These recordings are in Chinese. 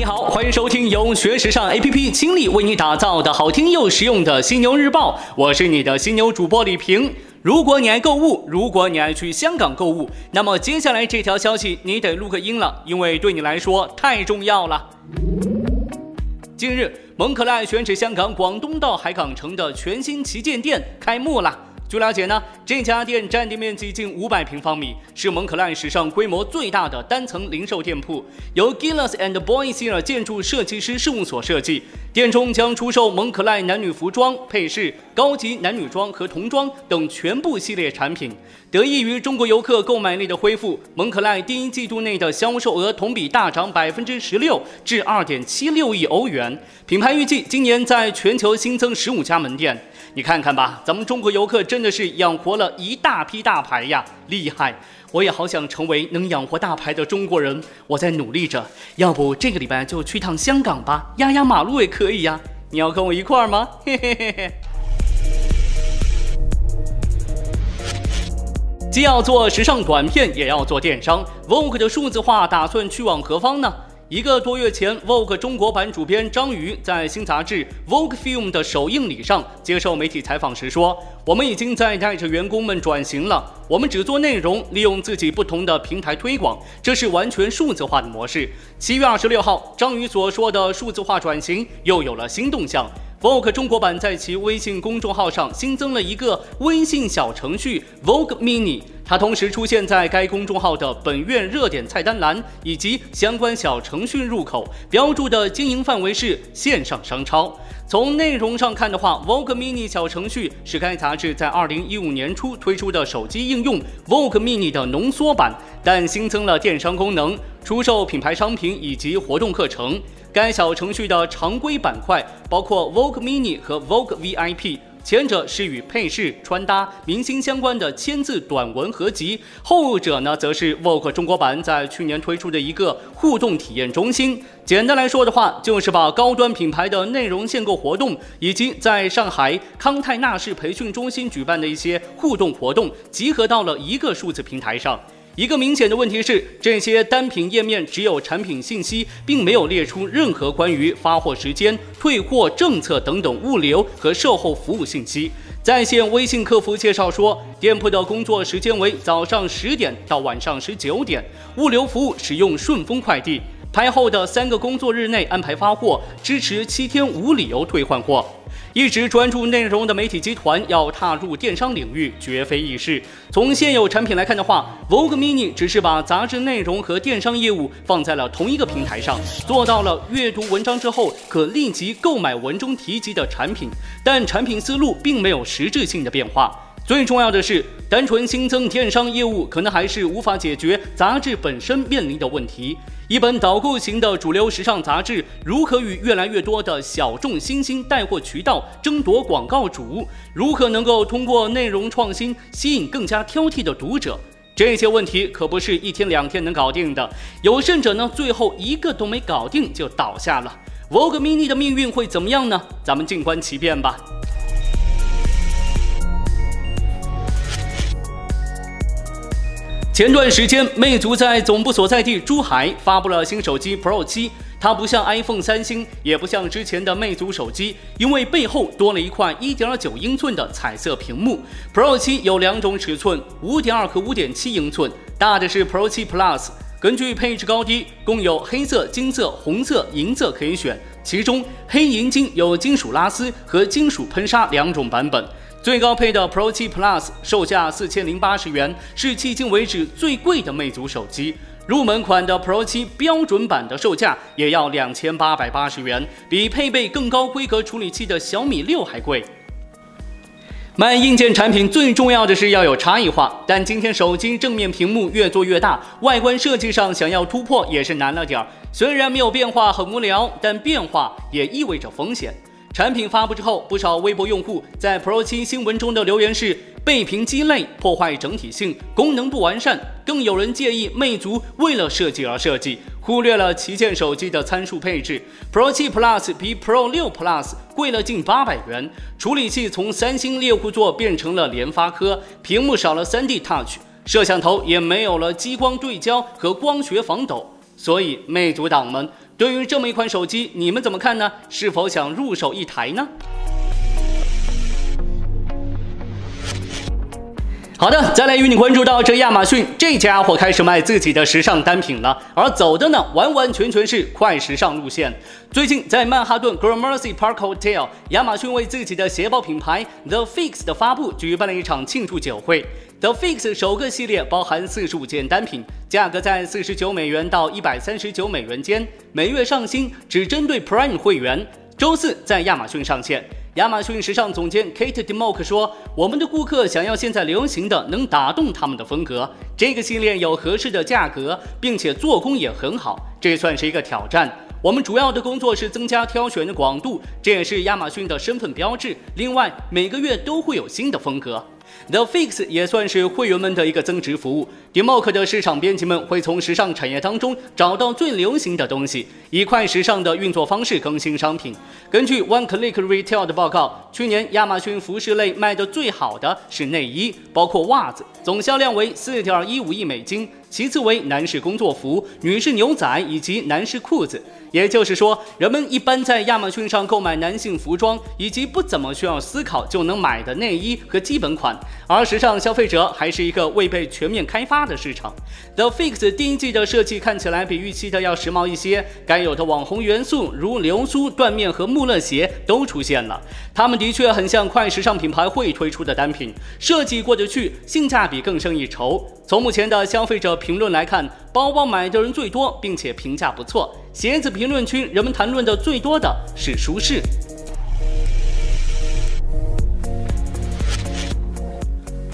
你好，欢迎收听由学时尚 APP 倾力为你打造的好听又实用的犀牛日报，我是你的犀牛主播李平。如果你爱购物，如果你爱去香港购物，那么接下来这条消息你得录个音了，因为对你来说太重要了。近日，蒙可赖选址香港广东道海港城的全新旗舰店开幕了。据了解呢，这家店占地面积近五百平方米，是蒙可赖史上规模最大的单层零售店铺，由 Gillis and Boyce 建筑设计师事务所设计。店中将出售蒙可赖男女服装、配饰、高级男女装和童装等全部系列产品。得益于中国游客购买力的恢复，蒙可赖第一季度内的销售额同比大涨百分之十六，至二点七六亿欧元。品牌预计今年在全球新增十五家门店。你看看吧，咱们中国游客真的是养活了一大批大牌呀，厉害！我也好想成为能养活大牌的中国人，我在努力着。要不这个礼拜就去趟香港吧，压压马路也可以呀。你要跟我一块儿吗？嘿嘿嘿嘿。既要做时尚短片，也要做电商，Vogue 的数字化打算去往何方呢？一个多月前，Vogue 中国版主编张瑜在新杂志 Vogue Film 的首映礼上接受媒体采访时说：“我们已经在带着员工们转型了，我们只做内容，利用自己不同的平台推广，这是完全数字化的模式。”七月二十六号，张宇所说的数字化转型又有了新动向。Vogue 中国版在其微信公众号上新增了一个微信小程序 Vogue Mini，它同时出现在该公众号的本月热点菜单栏以及相关小程序入口，标注的经营范围是线上商超。从内容上看的话，Vogue Mini 小程序是该杂志在二零一五年初推出的手机应用 Vogue Mini 的浓缩版，但新增了电商功能，出售品牌商品以及活动课程。该小程序的常规板块包括 Vogue Mini 和 Vogue VIP，前者是与配饰、穿搭、明星相关的签字短文合集，后者呢则是 Vogue 中国版在去年推出的一个互动体验中心。简单来说的话，就是把高端品牌的内容限购活动，以及在上海康泰纳仕培训中心举办的一些互动活动，集合到了一个数字平台上。一个明显的问题是，这些单品页面只有产品信息，并没有列出任何关于发货时间、退货政策等等物流和售后服务信息。在线微信客服介绍说，店铺的工作时间为早上十点到晚上十九点，物流服务使用顺丰快递，拍后的三个工作日内安排发货，支持七天无理由退换货。一直专注内容的媒体集团要踏入电商领域，绝非易事。从现有产品来看的话，Vogue Mini 只是把杂志内容和电商业务放在了同一个平台上，做到了阅读文章之后可立即购买文中提及的产品，但产品思路并没有实质性的变化。最重要的是，单纯新增电商业务可能还是无法解决杂志本身面临的问题。一本导购型的主流时尚杂志，如何与越来越多的小众新兴带货渠道争夺广告主？如何能够通过内容创新吸引更加挑剔的读者？这些问题可不是一天两天能搞定的。有甚者呢，最后一个都没搞定就倒下了。Vogue Mini 的命运会怎么样呢？咱们静观其变吧。前段时间，魅族在总部所在地珠海发布了新手机 Pro 七。它不像 iPhone、三星，也不像之前的魅族手机，因为背后多了一块1.9英寸的彩色屏幕。Pro 七有两种尺寸，5.2和5.7英寸，大的是 Pro 七 Plus。根据配置高低，共有黑色、金色、红色、银色可以选，其中黑银金有金属拉丝和金属喷砂两种版本。最高配的 Pro 7 Plus 售价四千零八十元，是迄今为止最贵的魅族手机。入门款的 Pro 7标准版的售价也要两千八百八十元，比配备更高规格处理器的小米六还贵。卖硬件产品最重要的是要有差异化，但今天手机正面屏幕越做越大，外观设计上想要突破也是难了点儿。虽然没有变化很无聊，但变化也意味着风险。产品发布之后，不少微博用户在 Pro 7新闻中的留言是背屏鸡肋，破坏整体性，功能不完善。更有人介意魅族为了设计而设计，忽略了旗舰手机的参数配置。Pro 7 Plus 比 Pro 6 Plus 贵了近八百元，处理器从三星猎户座变成了联发科，屏幕少了 3D Touch，摄像头也没有了激光对焦和光学防抖。所以，魅族党们。对于这么一款手机，你们怎么看呢？是否想入手一台呢？好的，再来与你关注到这亚马逊这家伙开始卖自己的时尚单品了，而走的呢完完全全是快时尚路线。最近在曼哈顿 Gramercy Park Hotel，亚马逊为自己的鞋包品牌 The Fix 的发布举办了一场庆祝酒会。The Fix 首个系列包含四十五件单品，价格在四十九美元到一百三十九美元间，每月上新，只针对 Prime 会员。周四在亚马逊上线。亚马逊时尚总监 Kate DeMock 说：“我们的顾客想要现在流行的，能打动他们的风格。这个系列有合适的价格，并且做工也很好，这算是一个挑战。我们主要的工作是增加挑选的广度，这也是亚马逊的身份标志。另外，每个月都会有新的风格。” The Fix 也算是会员们的一个增值服务。Democ 的市场编辑们会从时尚产业当中找到最流行的东西，以快时尚的运作方式更新商品。根据 One Click Retail 的报告，去年亚马逊服饰类卖得最好的是内衣，包括袜子，总销量为四点一五亿美金。其次为男士工作服、女士牛仔以及男士裤子。也就是说，人们一般在亚马逊上购买男性服装，以及不怎么需要思考就能买的内衣和基本款。而时尚消费者还是一个未被全面开发的市场。The Fix 第一季的设计看起来比预期的要时髦一些，该有的网红元素如流苏、缎面和穆勒鞋都出现了。它们的确很像快时尚品牌会推出的单品，设计过得去，性价比更胜一筹。从目前的消费者评论来看，包包买的人最多，并且评价不错。鞋子评论区人们谈论的最多的是舒适。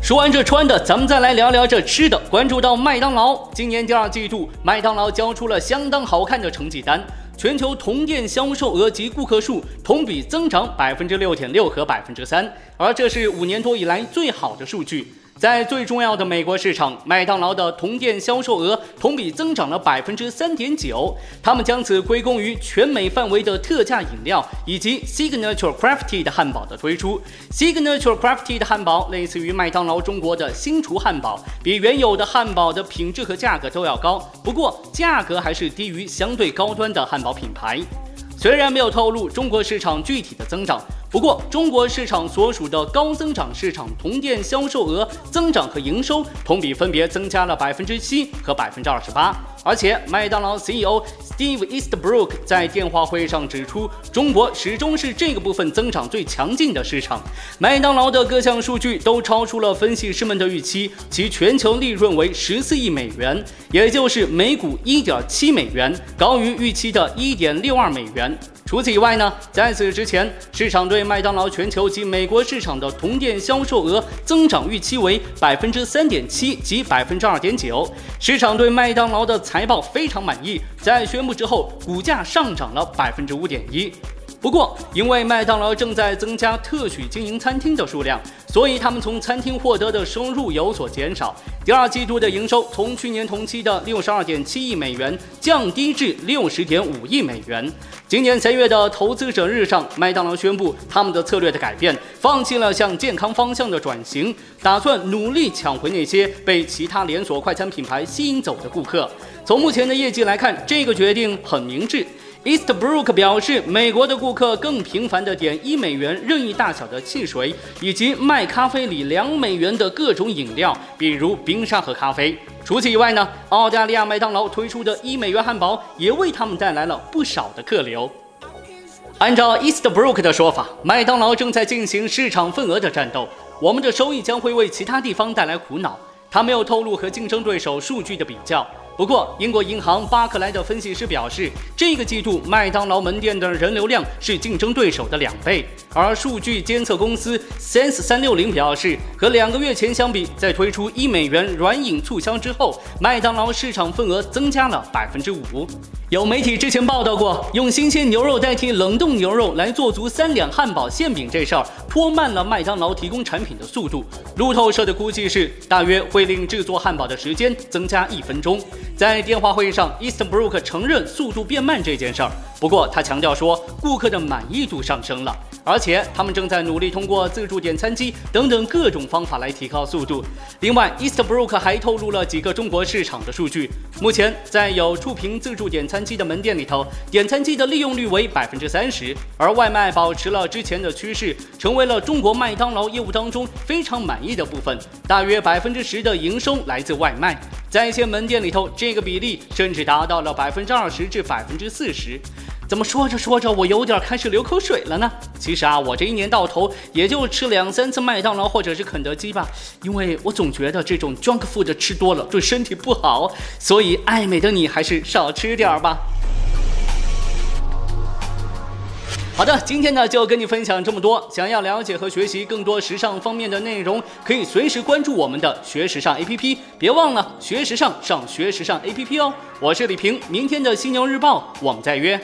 说完这穿的，咱们再来聊聊这吃的。关注到麦当劳，今年第二季度，麦当劳交出了相当好看的成绩单。全球同店销售额及顾客数同比增长百分之六点六和百分之三，而这是五年多以来最好的数据。在最重要的美国市场，麦当劳的同店销售额同比增长了百分之三点九。他们将此归功于全美范围的特价饮料以及 Signature Crafty 的汉堡的推出。Signature Crafty 的汉堡类似于麦当劳中国的新厨汉堡，比原有的汉堡的品质和价格都要高，不过价格还是低于相对高端的汉堡品牌。虽然没有透露中国市场具体的增长。不过，中国市场所属的高增长市场同店销售额增长和营收同比分别增加了百分之七和百分之二十八。而且，麦当劳 CEO Steve Eastbrook 在电话会议上指出，中国始终是这个部分增长最强劲的市场。麦当劳的各项数据都超出了分析师们的预期，其全球利润为十四亿美元，也就是每股一点七美元，高于预期的一点六二美元。除此以外呢，在此之前，市场对麦当劳全球及美国市场的同店销售额增长预期为百分之三点七及百分之二点九。市场对麦当劳的财报非常满意，在宣布之后，股价上涨了百分之五点一。不过，因为麦当劳正在增加特许经营餐厅的数量，所以他们从餐厅获得的收入有所减少。第二季度的营收从去年同期的六十二点七亿美元降低至六十点五亿美元。今年三月的投资者日上，麦当劳宣布他们的策略的改变，放弃了向健康方向的转型，打算努力抢回那些被其他连锁快餐品牌吸引走的顾客。从目前的业绩来看，这个决定很明智。Eastbrook 表示，美国的顾客更频繁地点一美元任意大小的汽水，以及卖咖啡里两美元的各种饮料，比如冰沙和咖啡。除此以外呢，澳大利亚麦当劳推出的一美元汉堡也为他们带来了不少的客流。按照 Eastbrook 的说法，麦当劳正在进行市场份额的战斗，我们的收益将会为其他地方带来苦恼。他没有透露和竞争对手数据的比较。不过，英国银行巴克莱的分析师表示，这个季度麦当劳门店的人流量是竞争对手的两倍。而数据监测公司 Sense 三六零表示，和两个月前相比，在推出一美元软饮促销之后，麦当劳市场份额增加了百分之五。有媒体之前报道过，用新鲜牛肉代替冷冻牛肉来做足三两汉堡馅饼这事儿，拖慢了麦当劳提供产品的速度。路透社的估计是，大约会令制作汉堡的时间增加一分钟。在电话会议上，Easterbrook 承认速度变慢这件事儿，不过他强调说，顾客的满意度上升了。而且且他们正在努力通过自助点餐机等等各种方法来提高速度。另外，Eastbrook 还透露了几个中国市场的数据。目前，在有触屏自助点餐机的门店里头，点餐机的利用率为百分之三十，而外卖保持了之前的趋势，成为了中国麦当劳业务当中非常满意的部分。大约百分之十的营收来自外卖，在一些门店里头，这个比例甚至达到了百分之二十至百分之四十。怎么说着说着，我有点开始流口水了呢？其实啊，我这一年到头也就吃两三次麦当劳或者是肯德基吧，因为我总觉得这种 junk food 吃多了对身体不好，所以爱美的你还是少吃点儿吧。好的，今天呢就跟你分享这么多。想要了解和学习更多时尚方面的内容，可以随时关注我们的学时尚 APP，别忘了学时尚上学时尚 APP 哦。我是李平，明天的犀牛日报，我们再约。